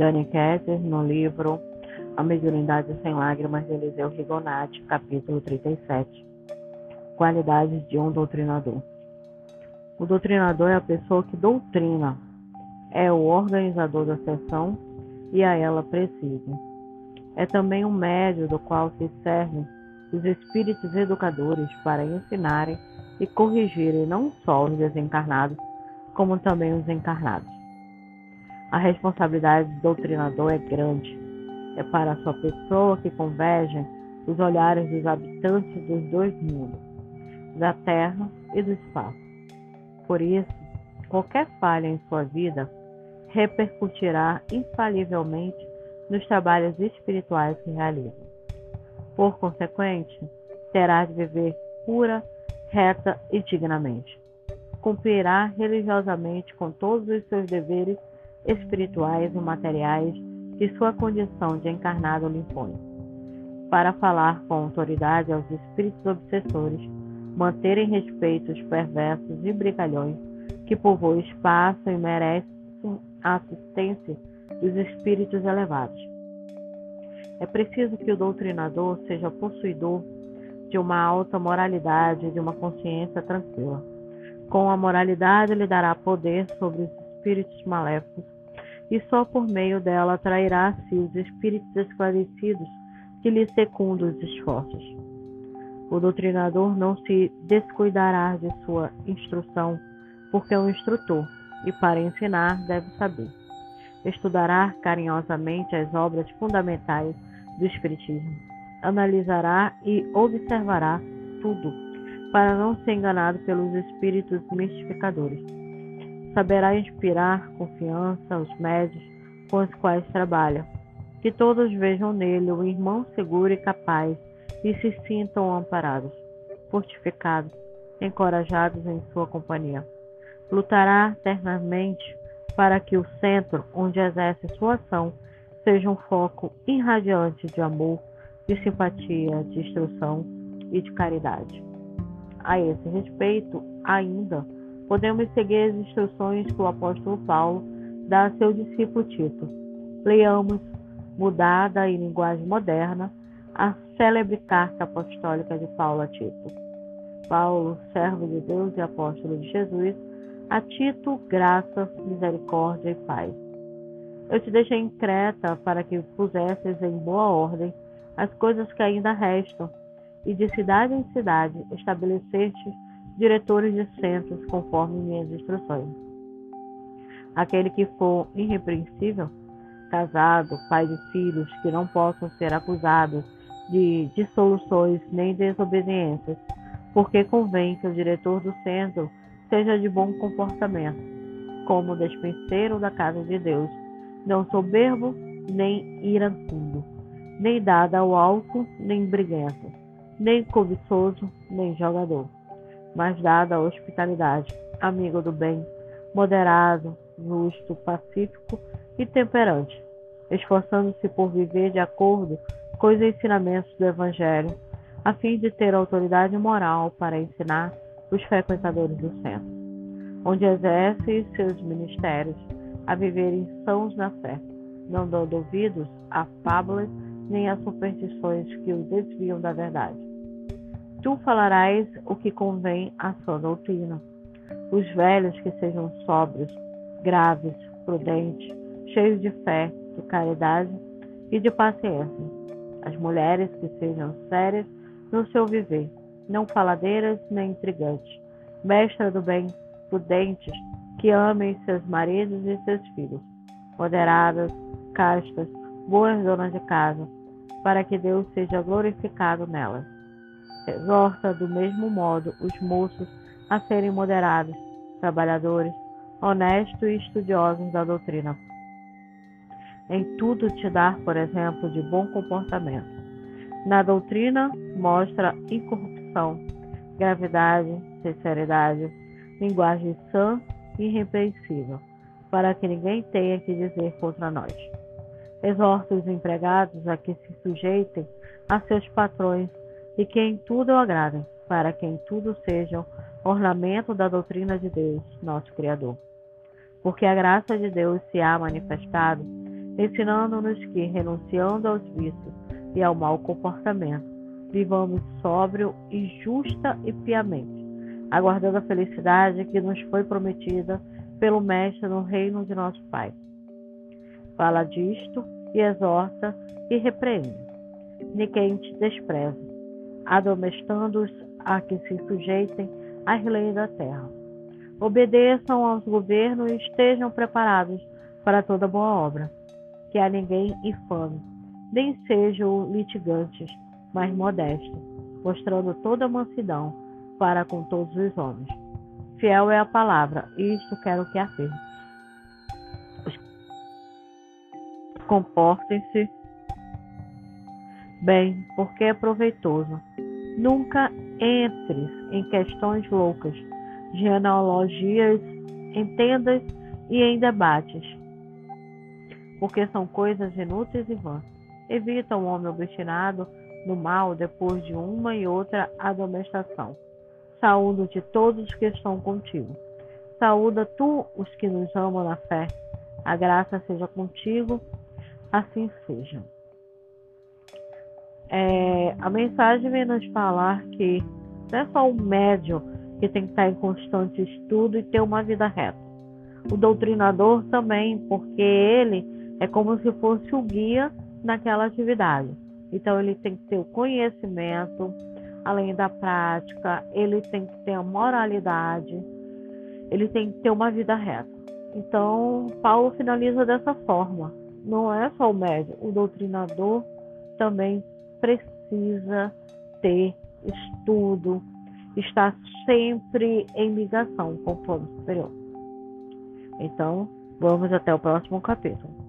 Dani Ketter, no livro A Mediunidade Sem Lágrimas de Eliseu Rigonati, capítulo 37. Qualidades de um doutrinador. O doutrinador é a pessoa que doutrina, é o organizador da sessão e a ela preside. É também um médio do qual se servem os espíritos educadores para ensinarem e corrigirem não só os desencarnados, como também os encarnados. A responsabilidade do doutrinador é grande. É para a sua pessoa que convergem os olhares dos habitantes dos dois mundos, da terra e do espaço. Por isso, qualquer falha em sua vida repercutirá infalivelmente nos trabalhos espirituais que realiza. Por consequente, terá de viver pura, reta e dignamente. Cumprirá religiosamente com todos os seus deveres espirituais e materiais que sua condição de encarnado lhe impõe. Para falar com autoridade aos espíritos obsessores, manterem respeito os perversos e brigalhões que povoam espaço e merecem a assistência dos espíritos elevados. É preciso que o doutrinador seja possuidor de uma alta moralidade e de uma consciência tranquila. Com a moralidade, lhe dará poder sobre os espíritos maléficos, e só por meio dela atrairá a si os espíritos esclarecidos que lhe secundam os esforços. O doutrinador não se descuidará de sua instrução, porque é um instrutor, e para ensinar deve saber. Estudará carinhosamente as obras fundamentais do Espiritismo. Analisará e observará tudo, para não ser enganado pelos espíritos mistificadores saberá inspirar confiança aos médios com os quais trabalha. Que todos vejam nele um irmão seguro e capaz e se sintam amparados, fortificados, encorajados em sua companhia. Lutará eternamente para que o centro onde exerce sua ação seja um foco irradiante de amor, de simpatia, de instrução e de caridade. A esse respeito, ainda, podemos seguir as instruções que o apóstolo Paulo dá a seu discípulo Tito. Leamos, mudada em linguagem moderna, a célebre carta apostólica de Paulo a Tito. Paulo, servo de Deus e apóstolo de Jesus, a Tito, graça, misericórdia e paz. Eu te deixei em Creta para que pusesses em boa ordem as coisas que ainda restam, e de cidade em cidade estabeleceste diretores de centros, conforme minhas instruções. Aquele que for irrepreensível, casado, pai de filhos que não possam ser acusados de dissoluções nem desobediências, porque convém que o diretor do centro seja de bom comportamento, como despenseiro da casa de Deus, não soberbo nem iracundo, nem dado ao álcool, nem briguento, nem cobiçoso, nem jogador mas dada a hospitalidade, amigo do bem, moderado, justo, pacífico e temperante, esforçando-se por viver de acordo com os ensinamentos do Evangelho, a fim de ter autoridade moral para ensinar os frequentadores do centro, onde exerce seus ministérios a viverem sãos na fé, não dando ouvidos a fábulas nem a superstições que os desviam da verdade Tu falarás o que convém à sua doutrina. Os velhos que sejam sóbrios, graves, prudentes, cheios de fé, de caridade e de paciência. As mulheres que sejam sérias no seu viver, não faladeiras nem intrigantes, mestra do bem, prudentes, que amem seus maridos e seus filhos, moderadas, castas, boas donas de casa, para que Deus seja glorificado nelas exorta do mesmo modo os moços a serem moderados, trabalhadores, honestos e estudiosos da doutrina. Em tudo te dar, por exemplo, de bom comportamento. Na doutrina, mostra incorrupção, gravidade, sinceridade, linguagem sã e irrepreensível, para que ninguém tenha que dizer contra nós. Exorta os empregados a que se sujeitem a seus patrões e que em tudo o agradem, para que em tudo sejam ornamento da doutrina de Deus, nosso Criador. Porque a graça de Deus se há manifestado ensinando-nos que, renunciando aos vícios e ao mau comportamento, vivamos sóbrio e justa e piamente, aguardando a felicidade que nos foi prometida pelo Mestre no reino de nosso Pai. Fala disto e exorta e repreende. Ninguém te despreza, admoestando-os a que se sujeitem às leis da terra. Obedeçam aos governos e estejam preparados para toda boa obra. Que a ninguém infame, nem sejam litigantes, mas modestos, mostrando toda mansidão para com todos os homens. Fiel é a palavra, isto quero que afirme. Comportem-se bem, porque é proveitoso. Nunca entres em questões loucas, genealogias, em tendas e em debates, porque são coisas inúteis e vãs. Evita o homem obstinado no mal depois de uma e outra admoestação. Saúdo-te todos os que estão contigo. Saúda tu os que nos amam na fé. A graça seja contigo, assim seja. É, a mensagem vem nos falar que não é só o médium que tem que estar em constante estudo e ter uma vida reta. O doutrinador também, porque ele é como se fosse o guia naquela atividade. Então ele tem que ter o conhecimento, além da prática, ele tem que ter a moralidade, ele tem que ter uma vida reta. Então, Paulo finaliza dessa forma. Não é só o médium, o doutrinador também precisa ter estudo, estar sempre em ligação com o plano superior. Então, vamos até o próximo capítulo.